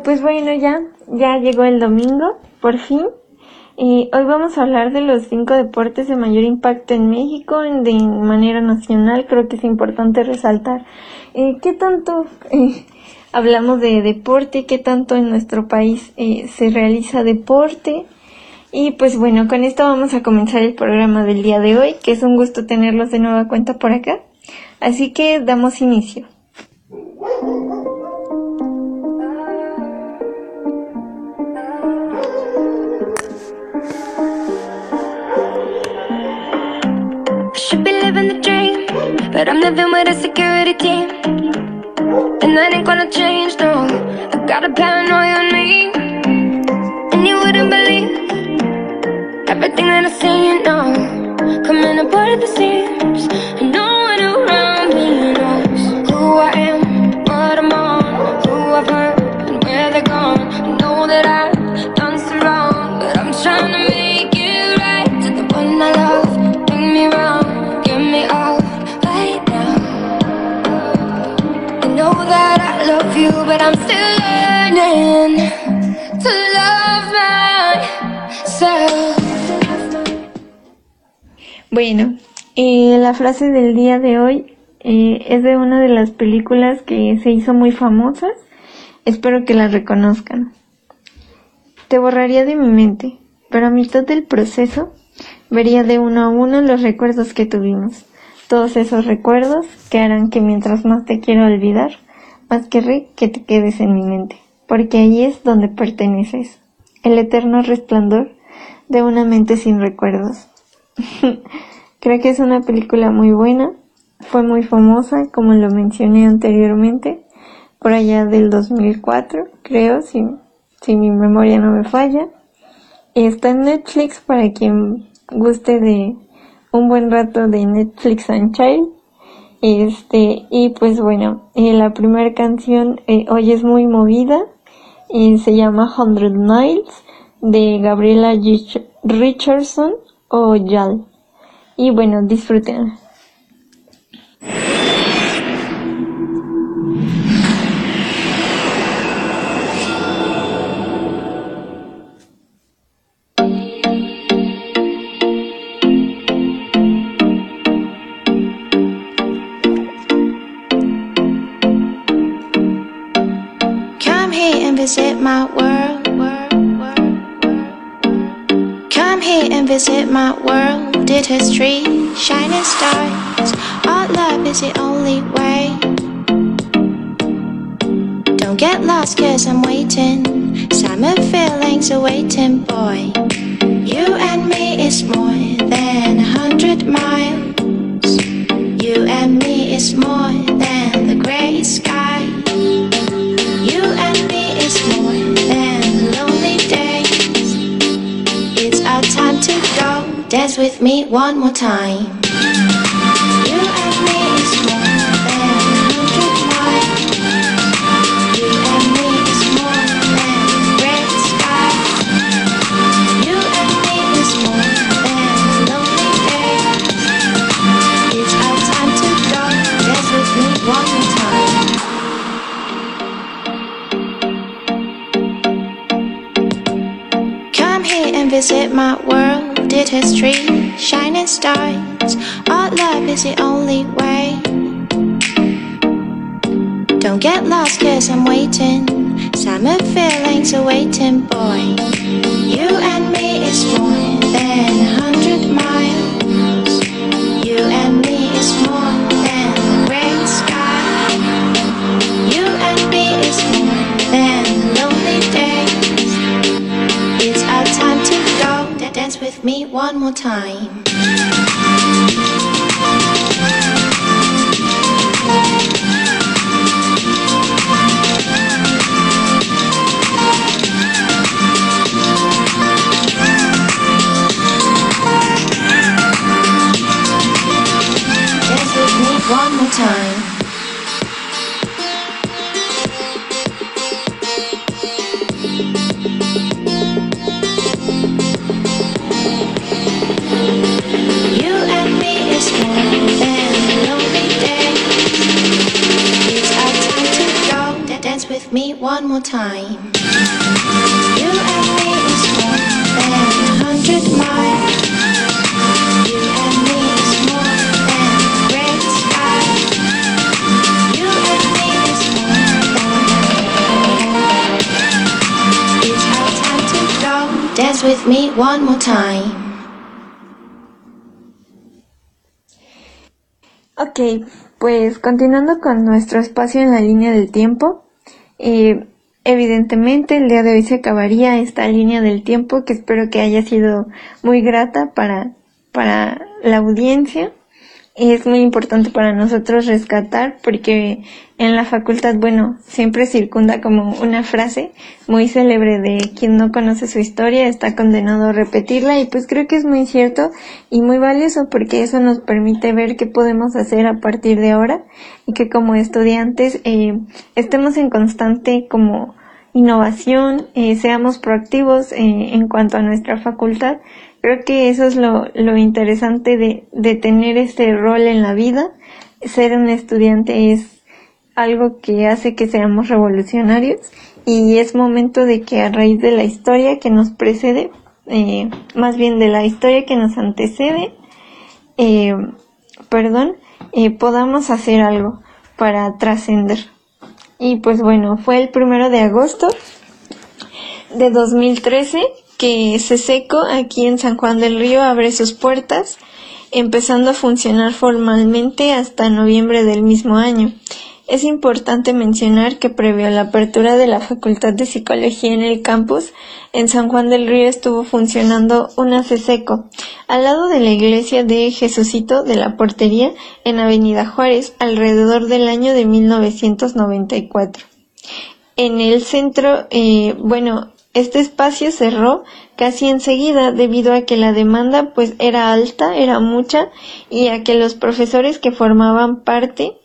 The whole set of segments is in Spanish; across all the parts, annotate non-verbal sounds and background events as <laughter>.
Pues bueno, ya, ya llegó el domingo, por fin. Y hoy vamos a hablar de los cinco deportes de mayor impacto en México de manera nacional. Creo que es importante resaltar eh, qué tanto eh, hablamos de deporte, qué tanto en nuestro país eh, se realiza deporte. Y pues bueno, con esto vamos a comenzar el programa del día de hoy, que es un gusto tenerlos de nueva cuenta por acá. Así que damos inicio. Living the dream, but I'm living with a security team. And that ain't gonna change, no. I got a paranoia on me. And you wouldn't believe everything that I see, you know. Coming apart at the seams. Bueno, la frase del día de hoy eh, es de una de las películas que se hizo muy famosas. Espero que la reconozcan. Te borraría de mi mente, pero a mitad del proceso vería de uno a uno los recuerdos que tuvimos. Todos esos recuerdos que harán que mientras más te quiero olvidar, más querré que te quedes en mi mente, porque ahí es donde perteneces, el eterno resplandor de una mente sin recuerdos. <laughs> Creo que es una película muy buena, fue muy famosa, como lo mencioné anteriormente, por allá del 2004, creo, si, si mi memoria no me falla. Está en Netflix para quien guste de un buen rato de Netflix and Child. Este, y pues bueno, eh, la primera canción eh, hoy es muy movida, y se llama Hundred Miles de Gabriela Rich- Richardson o Yal. Y bueno, disfruten. My world. Come here and visit my world. Did history, shining stars. Our love is the only way. Don't get lost, cause I'm waiting. Summer feelings are waiting, boy. You and me is more than a hundred miles. You and me is more than the gray sky. Dance with me one more time. You and me is more than hundred miles. You and me is more than red sky. You and me is more than lonely days. It's our time to go. Dance with me one more time. Come here and visit my world. Did history, shining stars. Our love is the only way. Don't get lost, cause I'm waiting. Summer feelings are waiting, boy. You and me is more than with me one more time. One more time. One more time. You and me is more than a hundred miles. You and me is more than great sky. You and me is more than It's our time to go. Dance with me one more time. Ok, pues continuando con nuestro espacio en la línea del tiempo, eh, evidentemente el día de hoy se acabaría esta línea del tiempo que espero que haya sido muy grata para, para la audiencia es muy importante para nosotros rescatar porque en la facultad, bueno, siempre circunda como una frase muy célebre de quien no conoce su historia está condenado a repetirla y pues creo que es muy cierto y muy valioso porque eso nos permite ver qué podemos hacer a partir de ahora y que como estudiantes eh, estemos en constante como innovación, eh, seamos proactivos eh, en cuanto a nuestra facultad Creo que eso es lo, lo interesante de, de tener este rol en la vida. Ser un estudiante es algo que hace que seamos revolucionarios y es momento de que a raíz de la historia que nos precede, eh, más bien de la historia que nos antecede, eh, perdón, podamos hacer algo para trascender. Y pues bueno, fue el primero de agosto de 2013 que seco aquí en San Juan del Río abre sus puertas, empezando a funcionar formalmente hasta noviembre del mismo año. Es importante mencionar que previo a la apertura de la Facultad de Psicología en el campus, en San Juan del Río estuvo funcionando una CESECO, al lado de la iglesia de Jesucito de la Portería en Avenida Juárez, alrededor del año de 1994. En el centro, eh, bueno, este espacio cerró casi enseguida debido a que la demanda pues era alta, era mucha y a que los profesores que formaban parte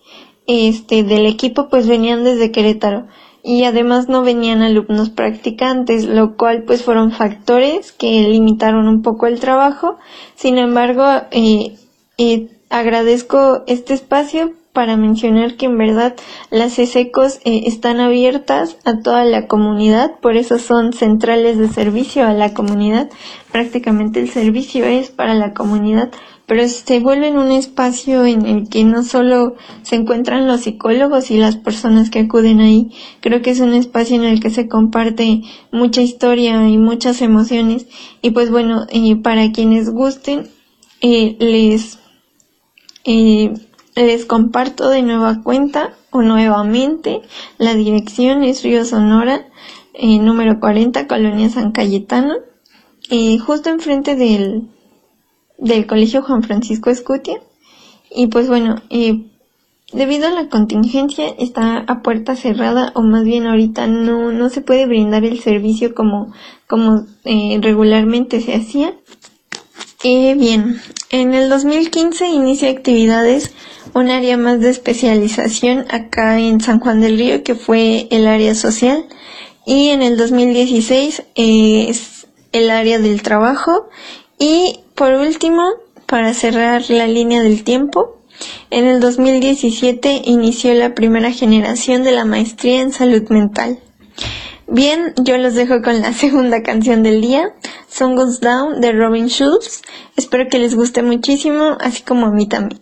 este del equipo pues venían desde Querétaro y además no venían alumnos practicantes, lo cual pues fueron factores que limitaron un poco el trabajo. Sin embargo, eh, eh, agradezco este espacio para mencionar que en verdad las ESECOS eh, están abiertas a toda la comunidad, por eso son centrales de servicio a la comunidad. Prácticamente el servicio es para la comunidad, pero se vuelven un espacio en el que no solo se encuentran los psicólogos y las personas que acuden ahí, creo que es un espacio en el que se comparte mucha historia y muchas emociones. Y pues bueno, eh, para quienes gusten, eh, les eh, les comparto de nueva cuenta o nuevamente. La dirección es Río Sonora, eh, número 40, Colonia San Cayetano, eh, justo enfrente del, del Colegio Juan Francisco Escutia. Y pues bueno, eh, debido a la contingencia está a puerta cerrada o más bien ahorita no, no se puede brindar el servicio como, como regularmente se hacía. bien, en el 2015 inicia actividades un área más de especialización acá en San Juan del Río, que fue el área social. Y en el 2016 es el área del trabajo. Y por último, para cerrar la línea del tiempo, en el 2017 inició la primera generación de la maestría en salud mental. Bien, yo los dejo con la segunda canción del día, Song Goes Down de Robin Schulz. Espero que les guste muchísimo, así como a mí también.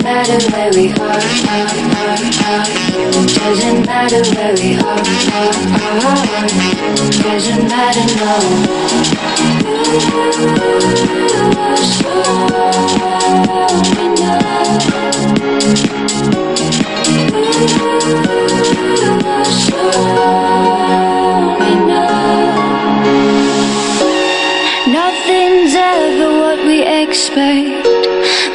matter where we are, are, are, are. Doesn't matter where we are, are, are. Doesn't matter, no. Nothing's ever what we expect,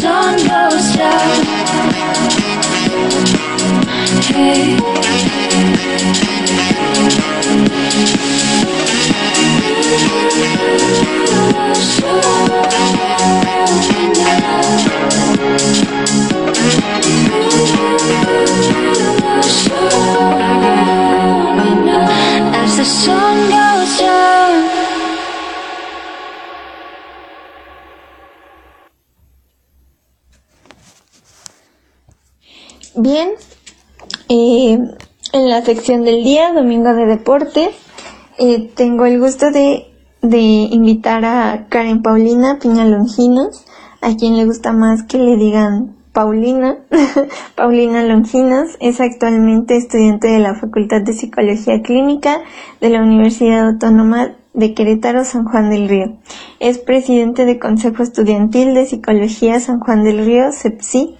sun goes down. Hey. As the sun la sección del día, domingo de deportes, eh, tengo el gusto de, invitar a Karen Paulina Piña Longinos, a quien le gusta más que le digan Paulina. <laughs> Paulina Longinos es actualmente estudiante de la Facultad de Psicología Clínica de la Universidad Autónoma de Querétaro San Juan del Río. Es presidente de Consejo Estudiantil de Psicología San Juan del Río, CEPSI.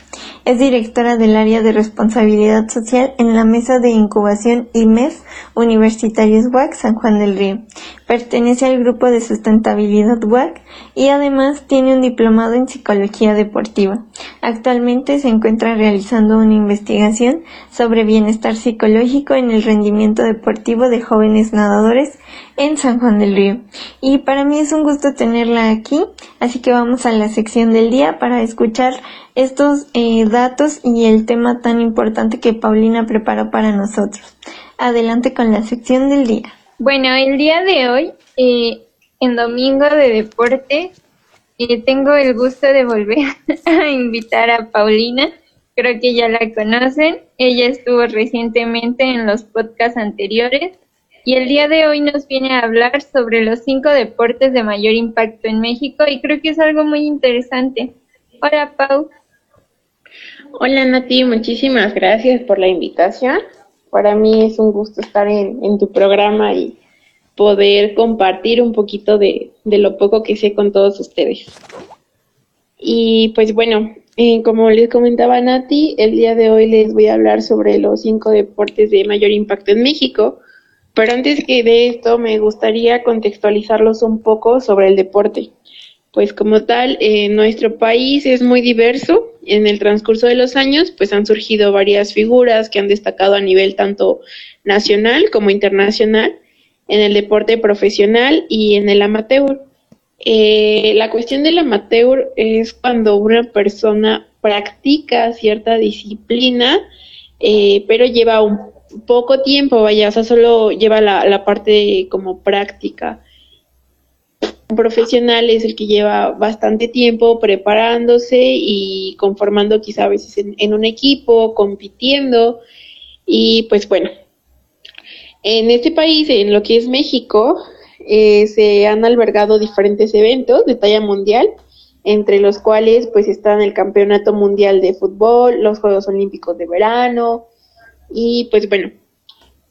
Es directora del área de responsabilidad social en la mesa de incubación IMEF Universitarios WAC San Juan del Río. Pertenece al grupo de sustentabilidad WAC y además tiene un diplomado en psicología deportiva. Actualmente se encuentra realizando una investigación sobre bienestar psicológico en el rendimiento deportivo de jóvenes nadadores en San Juan del Río. Y para mí es un gusto tenerla aquí, así que vamos a la sección del día para escuchar estos eh, datos y el tema tan importante que Paulina preparó para nosotros. Adelante con la sección del día. Bueno, el día de hoy, eh, en Domingo de Deporte, eh, tengo el gusto de volver <laughs> a invitar a Paulina. Creo que ya la conocen. Ella estuvo recientemente en los podcasts anteriores y el día de hoy nos viene a hablar sobre los cinco deportes de mayor impacto en México y creo que es algo muy interesante. Hola, Pau. Hola Nati, muchísimas gracias por la invitación. Para mí es un gusto estar en, en tu programa y poder compartir un poquito de, de, lo poco que sé con todos ustedes. Y pues bueno, eh, como les comentaba Nati, el día de hoy les voy a hablar sobre los cinco deportes de mayor impacto en México. Pero antes que de esto, me gustaría contextualizarlos un poco sobre el deporte. Pues como tal, eh, nuestro país es muy diverso. En el transcurso de los años, pues han surgido varias figuras que han destacado a nivel tanto nacional como internacional en el deporte profesional y en el amateur. Eh, la cuestión del amateur es cuando una persona practica cierta disciplina, eh, pero lleva un poco tiempo, vaya, o sea, solo lleva la, la parte como práctica profesional es el que lleva bastante tiempo preparándose y conformando quizá a veces en, en, un equipo, compitiendo. Y pues bueno, en este país, en lo que es México, eh, se han albergado diferentes eventos de talla mundial, entre los cuales pues están el Campeonato Mundial de Fútbol, los Juegos Olímpicos de Verano y pues bueno,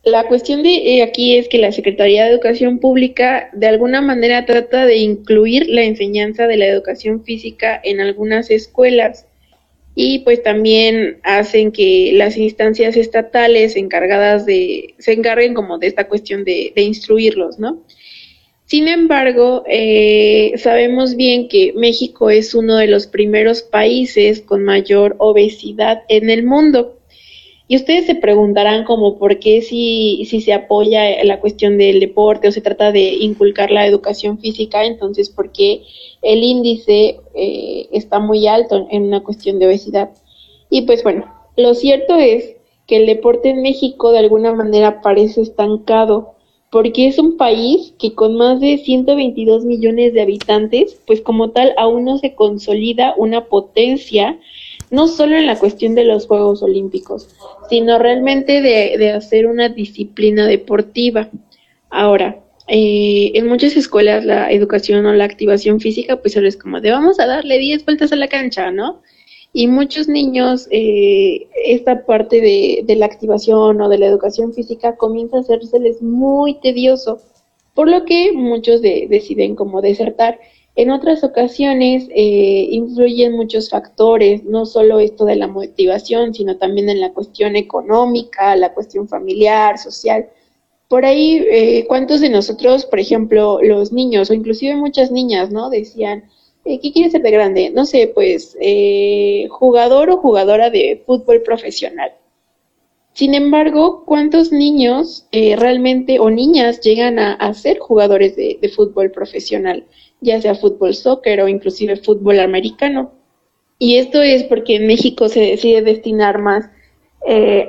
la cuestión de eh, aquí es que la Secretaría de Educación Pública de alguna manera trata de incluir la enseñanza de la educación física en algunas escuelas y pues también hacen que las instancias estatales encargadas de se encarguen como de esta cuestión de, de instruirlos, ¿no? Sin embargo, eh, sabemos bien que México es uno de los primeros países con mayor obesidad en el mundo. Y ustedes se preguntarán como por qué si, si se apoya la cuestión del deporte o se trata de inculcar la educación física, entonces por qué el índice eh, está muy alto en una cuestión de obesidad. Y pues bueno, lo cierto es que el deporte en México de alguna manera parece estancado porque es un país que con más de 122 millones de habitantes, pues como tal aún no se consolida una potencia, no solo en la cuestión de los Juegos Olímpicos, sino realmente de, hacer una disciplina deportiva. Ahora, eh, en muchas escuelas la educación o la activación física, pues solo es como de vamos a darle 10 vueltas a la cancha, ¿no? Y muchos niños, eh, esta parte de, de, la activación o de la educación física comienza a hacérseles muy tedioso, por lo que muchos deciden como desertar. En otras ocasiones eh, influyen muchos factores, no solo esto de la motivación, sino también en la cuestión económica, la cuestión familiar, social. Por ahí, eh, ¿cuántos de nosotros, por ejemplo, los niños o inclusive muchas niñas, ¿no? Decían, eh, ¿qué quieres ser de grande? No sé, pues eh, jugador o jugadora de fútbol profesional. Sin embargo, ¿cuántos niños eh, realmente o niñas llegan a, ser jugadores de, fútbol profesional, ya sea fútbol soccer o inclusive fútbol americano? Y esto es porque en México se decide destinar más,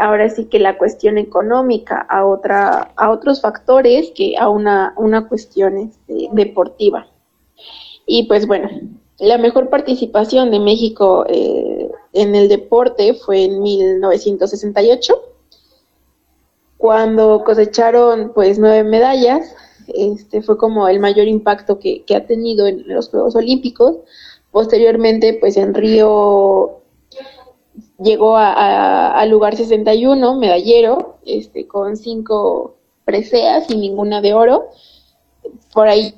ahora sí que la cuestión económica a otra, a otros factores que a una, una cuestión este, deportiva. Y pues bueno, la mejor participación de México eh, en el deporte fue en 1968, cuando cosecharon pues nueve medallas. Este fue como el mayor impacto que, ha tenido en los Juegos Olímpicos. Posteriormente, pues en Río llegó al lugar 61, medallero, este, con cinco preseas y ninguna de oro. Por ahí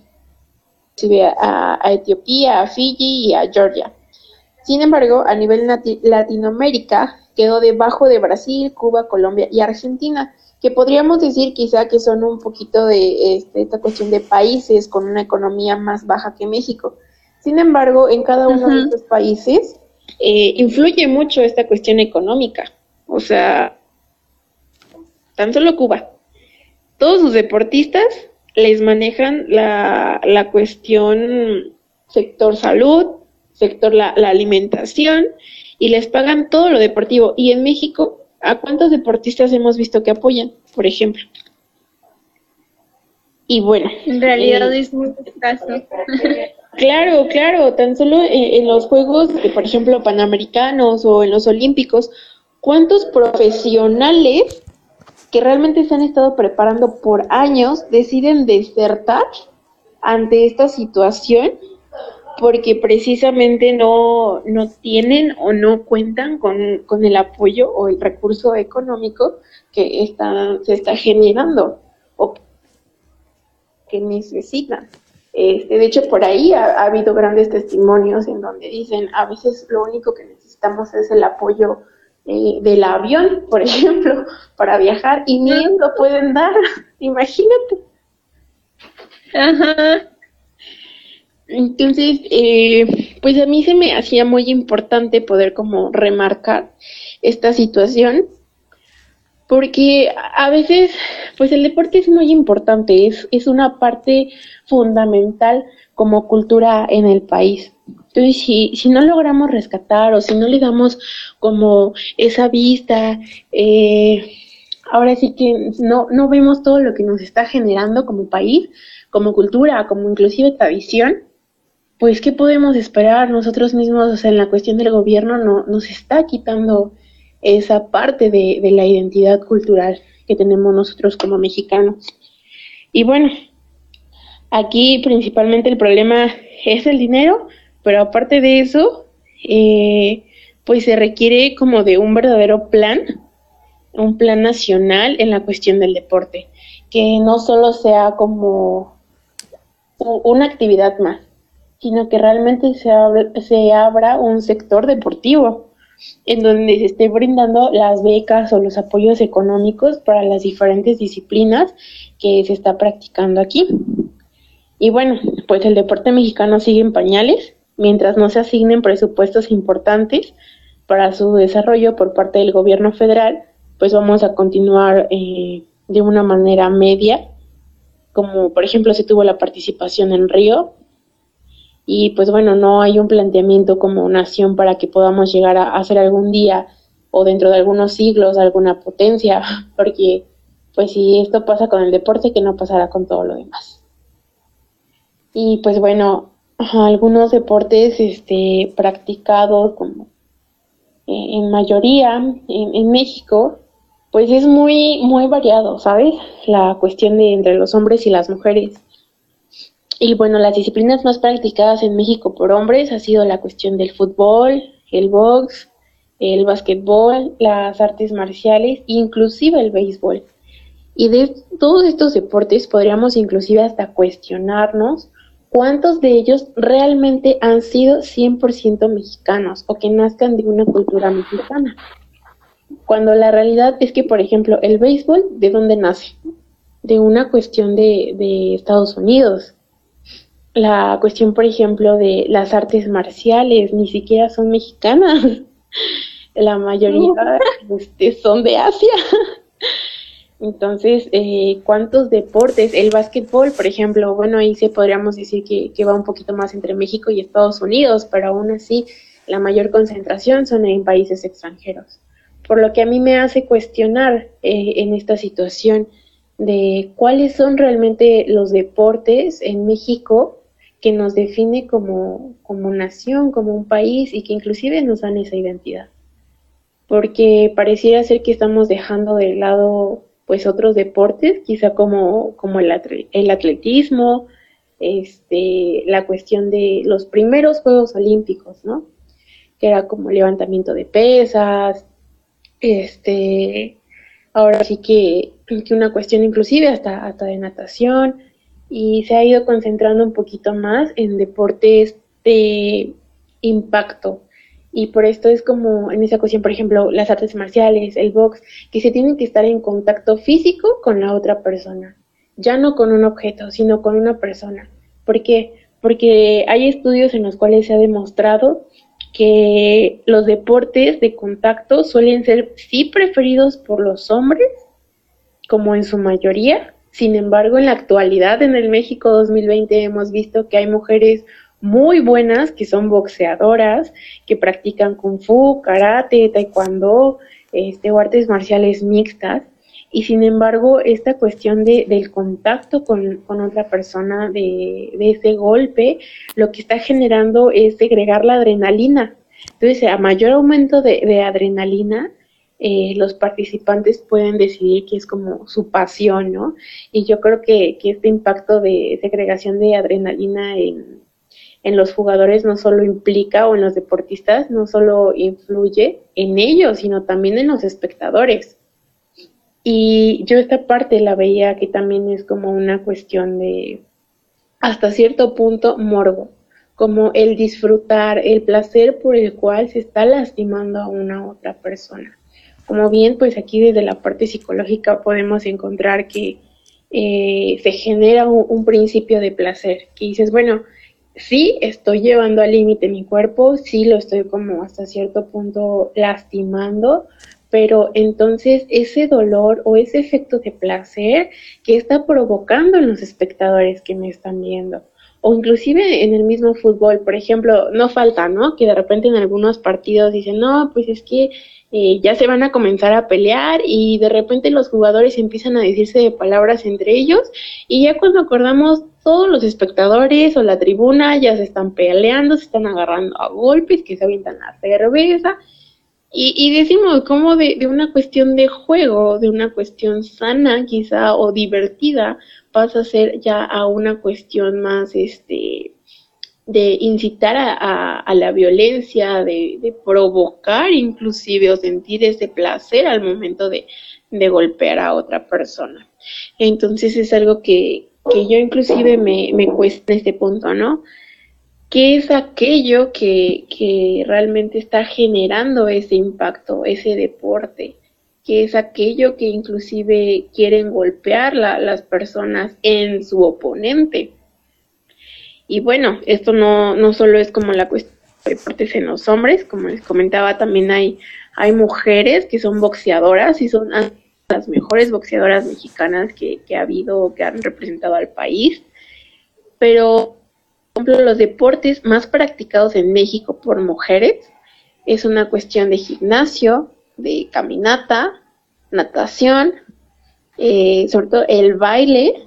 a, a Etiopía, a Fiji y a Georgia. Sin embargo, a nivel Latinoamérica quedó debajo de Brasil, Cuba, Colombia y Argentina, que podríamos decir quizá que son un poquito de este, esta cuestión de países con una economía más baja que México. Sin embargo, en cada uno de estos países eh, influye mucho esta cuestión económica. O sea, tan solo Cuba. Todos sus deportistas les manejan la, la cuestión sector salud, sector la, la, alimentación y les pagan todo lo deportivo. Y en México, ¿a cuántos deportistas hemos visto que apoyan, por ejemplo? Y bueno. En realidad eh, es muy escaso. <laughs> Claro, claro, tan solo en, los Juegos, por ejemplo, Panamericanos o en los Olímpicos, ¿cuántos profesionales que realmente se han estado preparando por años deciden desertar ante esta situación porque precisamente no, no tienen o no cuentan con, con el apoyo o el recurso económico que está, se está generando o que necesitan. Este, de hecho, por ahí ha, habido grandes testimonios en donde dicen, a veces lo único que necesitamos es el apoyo eh, del avión, por <laughs> ejemplo, para viajar y ni lo pueden dar, <laughs> imagínate. Ajá. Entonces, eh, pues a mí se me hacía muy importante poder como remarcar esta situación, porque a veces, pues el deporte es muy importante, es, es una parte fundamental como cultura en el país. Entonces, si, si no logramos rescatar o si no le damos como esa vista, eh, ahora sí que no, no vemos todo lo que nos está generando como país, como cultura, como inclusive tradición, pues ¿qué podemos esperar nosotros mismos? O sea, en la cuestión del gobierno no, nos está quitando esa parte de, de la identidad cultural que tenemos nosotros como mexicanos. Y bueno, aquí principalmente el problema es el dinero, pero aparte de eso, eh, pues se requiere como de un verdadero plan, un plan nacional en la cuestión del deporte, que no solo sea como una actividad más, sino que realmente se, se abra un sector deportivo en donde se esté brindando las becas o los apoyos económicos para las diferentes disciplinas que se está practicando aquí. Y bueno, pues el deporte mexicano sigue en pañales, mientras no se asignen presupuestos importantes para su desarrollo por parte del gobierno federal, pues vamos a continuar eh, de una manera media, como por ejemplo se tuvo la participación en Río, y pues bueno, no hay un planteamiento como nación para que podamos llegar a hacer algún día o dentro de algunos siglos alguna potencia, <laughs> porque pues si esto pasa con el deporte, que no pasará con todo lo demás. Y pues bueno, algunos deportes este, practicados como eh, en mayoría en, México, pues es muy, muy variado, ¿sabes? La cuestión de entre los hombres y las mujeres. Y bueno, las disciplinas más practicadas en México por hombres ha sido la cuestión del fútbol, el box, el básquetbol, las artes marciales, inclusive el béisbol. Y de todos estos deportes podríamos inclusive hasta cuestionarnos cuántos de ellos realmente han sido 100% mexicanos o que nazcan de una cultura mexicana. Cuando la realidad es que, por ejemplo, el béisbol, ¿de dónde nace? De una cuestión de, de Estados Unidos. La cuestión, por ejemplo, de las artes marciales, ni siquiera son mexicanas. <laughs> La mayoría <laughs> este, son de Asia. Entonces, eh, ¿cuántos deportes? El básquetbol, por ejemplo, bueno, ahí sí podríamos decir que, va un poquito más entre México y Estados Unidos, pero aún así la mayor concentración son en países extranjeros. Por lo que a mí me hace cuestionar eh, en esta situación de cuáles son realmente los deportes en México que nos define como, como nación, como un país y que inclusive nos dan esa identidad. Porque pareciera ser que estamos dejando de lado pues otros deportes, quizá como, como el, el atletismo, este, la cuestión de los primeros Juegos Olímpicos, ¿no? Que era como levantamiento de pesas, este, ahora sí que, que una cuestión inclusive hasta, hasta de natación, y se ha ido concentrando un poquito más en deportes de impacto, y por esto es como en esa cuestión, por ejemplo, las artes marciales, el box, que se tienen que estar en contacto físico con la otra persona, ya no con un objeto, sino con una persona. ¿Por qué? Porque hay estudios en los cuales se ha demostrado que los deportes de contacto suelen ser sí preferidos por los hombres, como en su mayoría. Sin embargo, en la actualidad, en el México 2020, hemos visto que hay mujeres muy buenas que son boxeadoras, que practican kung fu, karate, taekwondo, este, o artes marciales mixtas. Y sin embargo, esta cuestión de, del contacto con, otra persona, de, ese golpe, lo que está generando es segregar la adrenalina. Entonces, a mayor aumento de, adrenalina, eh, los participantes pueden decidir que es como su pasión, ¿no? Y yo creo que, que este impacto de segregación de adrenalina en, en los jugadores no solo implica o en los deportistas no solo influye en ellos, sino también en los espectadores. Y yo esta parte la veía que también es como una cuestión de, hasta cierto punto, morbo, como el disfrutar, el placer por el cual se está lastimando a una otra persona. Como bien, pues aquí desde la parte psicológica podemos encontrar que eh, se genera un, un principio de placer, que dices, bueno, sí estoy llevando al límite mi cuerpo, sí lo estoy como hasta cierto punto lastimando, pero entonces ese dolor o ese efecto de placer que está provocando en los espectadores que me están viendo. O inclusive en el mismo fútbol, por ejemplo, no falta, ¿no? Que de repente en algunos partidos dicen, no, pues es que eh, ya se van a comenzar a pelear y de repente los jugadores empiezan a decirse de palabras entre ellos y ya cuando acordamos todos los espectadores o la tribuna ya se están peleando, se están agarrando a golpes, que se avientan la cerveza y, y decimos como de, de una cuestión de juego, de una cuestión sana quizá o divertida, pasa a ser ya a una cuestión más este de incitar a, a, la violencia, de, de, provocar inclusive o sentir ese placer al momento de, de, golpear a otra persona. Entonces es algo que, que yo inclusive me, me cuesta este punto, ¿no? ¿Qué es aquello que, que realmente está generando ese impacto, ese deporte? ¿Qué es aquello que inclusive quieren golpear la, las personas en su oponente? Y bueno, esto no, no solo es como la cuestión de deportes en los hombres, como les comentaba, también hay, hay mujeres que son boxeadoras y son las mejores boxeadoras mexicanas que, que ha habido, que han representado al país, pero, ejemplo, los deportes más practicados en México por mujeres es una cuestión de gimnasio, de caminata, natación, eh, sobre todo el baile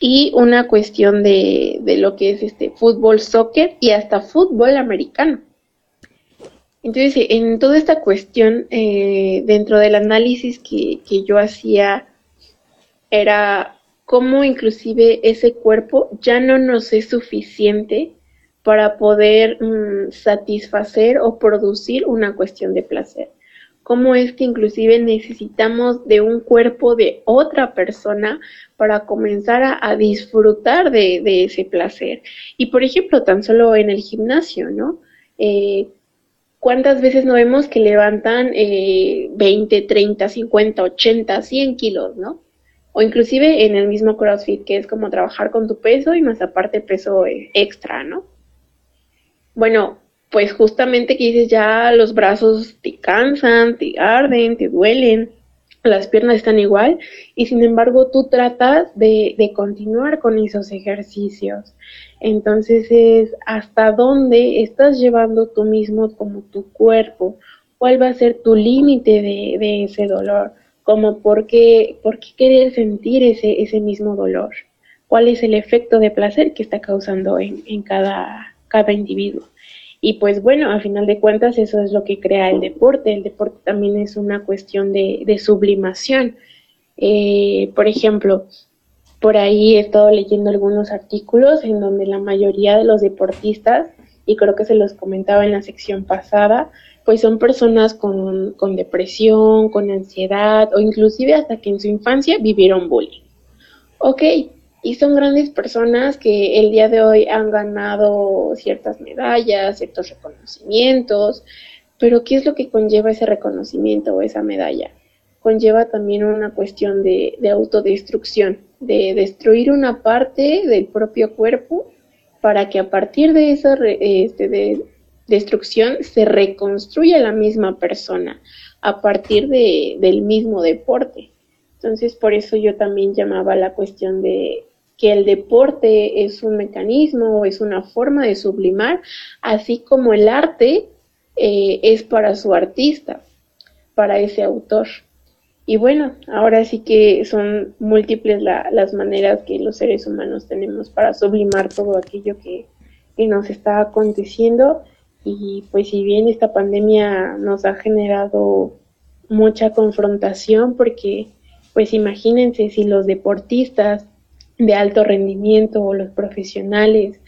y una cuestión de, de, lo que es este fútbol, soccer y hasta fútbol americano. Entonces, en toda esta cuestión, eh, dentro del análisis que, que yo hacía, era cómo inclusive ese cuerpo ya no nos es suficiente para poder mm, satisfacer o producir una cuestión de placer. Cómo es que inclusive necesitamos de un cuerpo de otra persona para comenzar a, disfrutar de, ese placer. Y por ejemplo, tan solo en el gimnasio, ¿no? Eh, ¿Cuántas veces no vemos que levantan eh, 20, 30, 50, 80, 100 kilos, ¿no? O inclusive en el mismo CrossFit, que es como trabajar con tu peso y más aparte peso eh, extra, ¿no? Bueno, pues justamente que dices ya los brazos te cansan, te arden, te duelen, las piernas están igual y sin embargo tú tratas de, continuar con esos ejercicios. Entonces es hasta dónde estás llevando tú mismo como tu cuerpo, cuál va a ser tu límite de, ese dolor, como por qué, por qué querer sentir ese, ese mismo dolor, cuál es el efecto de placer que está causando en, en cada, cada individuo. Y pues bueno, a final de cuentas eso es lo que crea el deporte. El deporte también es una cuestión de, de sublimación. Eh, por ejemplo, por ahí he estado leyendo algunos artículos en donde la mayoría de los deportistas, y creo que se los comentaba en la sección pasada, pues son personas con, con depresión, con ansiedad o inclusive hasta que en su infancia vivieron bullying. Ok, y son grandes personas que el día de hoy han ganado ciertas medallas, ciertos reconocimientos, pero ¿qué es lo que conlleva ese reconocimiento o esa medalla? Conlleva también una cuestión de, de autodestrucción, de destruir una parte del propio cuerpo para que a partir de esa este, de destrucción se reconstruya la misma persona a partir de, del mismo deporte. Entonces, por eso yo también llamaba la cuestión de que el deporte es un mecanismo, es una forma de sublimar, así como el arte eh, es para su artista, para ese autor. Y bueno, ahora sí que son múltiples las maneras que los seres humanos tenemos para sublimar todo aquello que, que nos está aconteciendo. Y pues si bien esta pandemia nos ha generado mucha confrontación, porque pues imagínense si los deportistas de alto rendimiento o los profesionales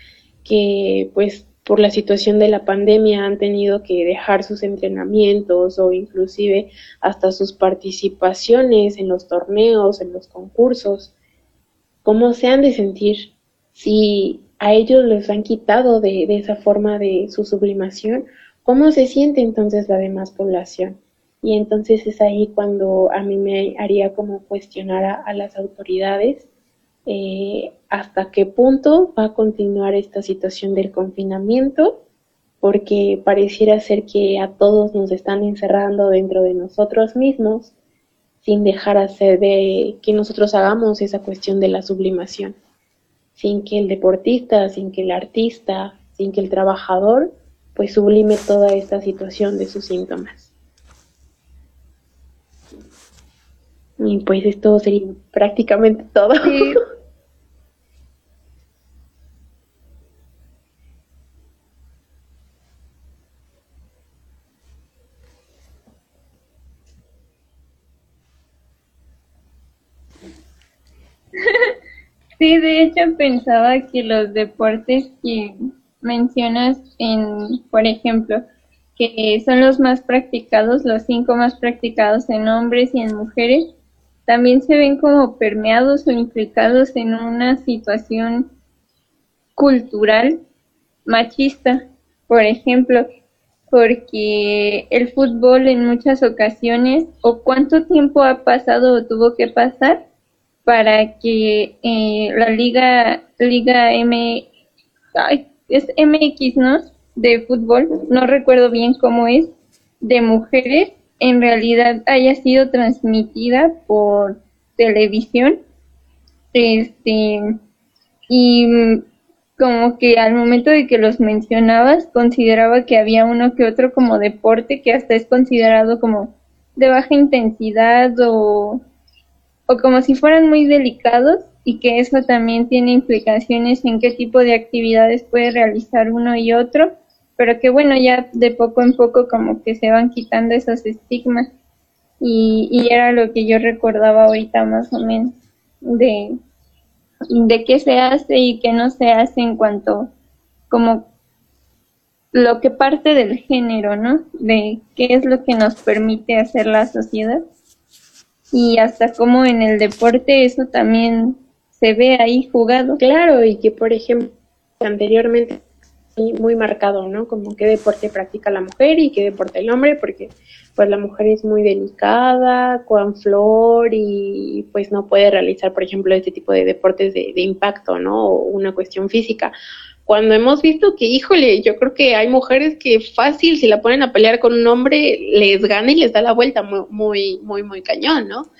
que pues por la situación de la pandemia han tenido que dejar sus entrenamientos o inclusive hasta sus participaciones en los torneos, en los concursos. ¿Cómo se han de sentir si a ellos les han quitado de, esa forma de su sublimación? ¿Cómo se siente entonces la demás población? Y entonces es ahí cuando a mí me haría como cuestionar a, a las autoridades eh, hasta qué punto va a continuar esta situación del confinamiento, porque pareciera ser que a todos nos están encerrando dentro de nosotros mismos sin dejar hacer de que nosotros hagamos esa cuestión de la sublimación, sin que el deportista, sin que el artista, sin que el trabajador pues sublime toda esta situación de sus síntomas. Y pues esto sería prácticamente todo. Sí. <laughs> Sí, de hecho pensaba que los deportes que mencionas en, por ejemplo, que son los más practicados, los cinco más practicados en hombres y en mujeres, también se ven como permeados o implicados en una situación cultural machista, por ejemplo, porque el fútbol en muchas ocasiones, o cuánto tiempo ha pasado o tuvo que pasar para que eh, la liga liga M es MX, ¿no? De fútbol, no recuerdo bien cómo es, de mujeres en realidad haya sido transmitida por televisión. Este, y como que al momento de que los mencionabas, consideraba que había uno que otro como deporte que hasta es considerado como de baja intensidad o, o como si fueran muy delicados y que eso también tiene implicaciones en qué tipo de actividades puede realizar uno y otro, pero que bueno, ya de poco en poco como que se van quitando esos estigmas y, y era lo que yo recordaba ahorita más o menos de, de qué se hace y qué no se hace en cuanto como lo que parte del género, ¿no? De qué es lo que nos permite hacer la sociedad y hasta como en el deporte eso también se ve ahí jugado. Claro, y que por ejemplo anteriormente muy marcado, ¿no? Como qué deporte practica la mujer y qué deporte el hombre, porque pues la mujer es muy delicada, con flor y pues no puede realizar, por ejemplo, este tipo de deportes de, de impacto, ¿no? O una cuestión física. Cuando hemos visto que, híjole, yo creo que hay mujeres que fácil, si la ponen a pelear con un hombre, les gana y les da la vuelta muy, muy, muy, muy cañón, ¿no?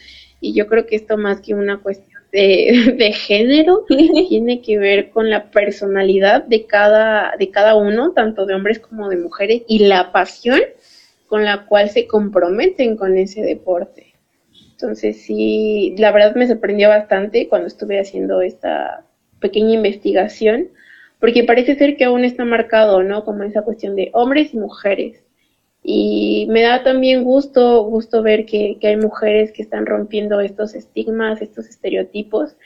Y yo creo que esto más que una cuestión de, <laughs> género <laughs> tiene que ver con la personalidad de cada, de cada uno, tanto de hombres como de mujeres, y la pasión con la cual se comprometen con ese deporte. Entonces sí, la verdad me sorprendió bastante cuando estuve haciendo esta pequeña investigación, porque parece ser que aún está marcado, ¿no? Como esa cuestión de hombres y mujeres. Y me da también gusto, gusto ver que, hay mujeres que están rompiendo estos estigmas, estos estereotipos,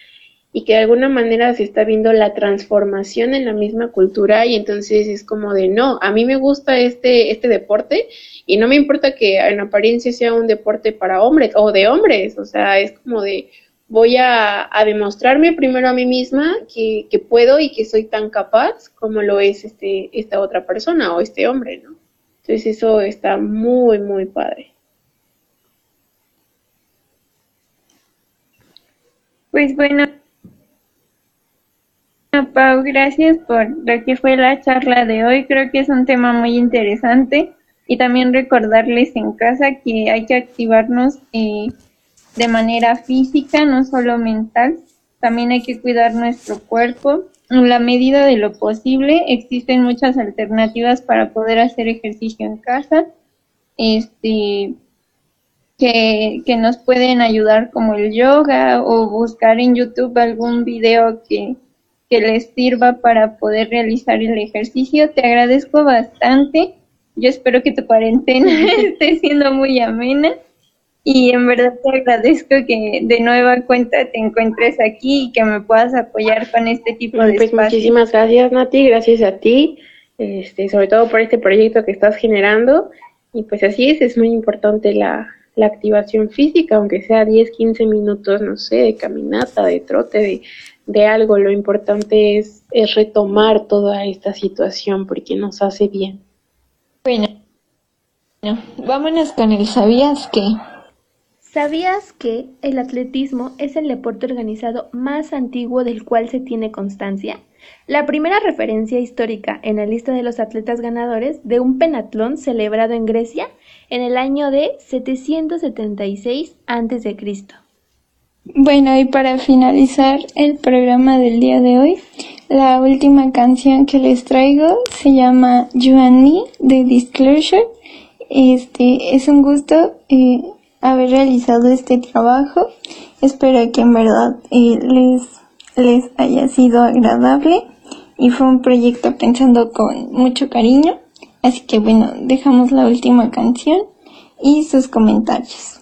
y que de alguna manera se está viendo la transformación en la misma cultura y entonces es como de no, a mí me gusta este, este deporte y no me importa que en apariencia sea un deporte para hombres o de hombres, o sea, es como de voy a, a demostrarme primero a mí misma que, que puedo y que soy tan capaz como lo es este, esta otra persona o este hombre, ¿no? Entonces eso está muy, muy padre. Pues bueno, Pau, gracias por lo que fue la charla de hoy. Creo que es un tema muy interesante y también recordarles en casa que hay que activarnos eh, de manera física, no solo mental. También hay que cuidar nuestro cuerpo en la medida de lo posible, existen muchas alternativas para poder hacer ejercicio en casa, este, que, que nos pueden ayudar como el yoga o buscar en YouTube algún video que, que les sirva para poder realizar el ejercicio. Te agradezco bastante. Yo espero que tu cuarentena <laughs> esté siendo muy amena y en verdad te agradezco que de nueva cuenta te encuentres aquí y que me puedas apoyar con este tipo de pues Muchísimas gracias Nati, gracias a ti, este, sobre todo por este proyecto que estás generando y pues así es, es muy importante la, la activación física, aunque sea 10, 15 minutos, no sé, de caminata, de trote, de, de algo, lo importante es, es retomar toda esta situación porque nos hace bien. Bueno, vámonos con el sabías que. ¿Sabías que el atletismo es el deporte organizado más antiguo del cual se tiene constancia? La primera referencia histórica en la lista de los atletas ganadores de un penatlón celebrado en Grecia en el año de 776 a.C. Bueno, y para finalizar el programa del día de hoy, la última canción que les traigo se llama You de Disclosure. Este es un gusto eh, haber realizado este trabajo. Espero que en verdad eh, les, les haya sido agradable y fue un proyecto pensando con mucho cariño. Así que bueno, dejamos la última canción y sus comentarios.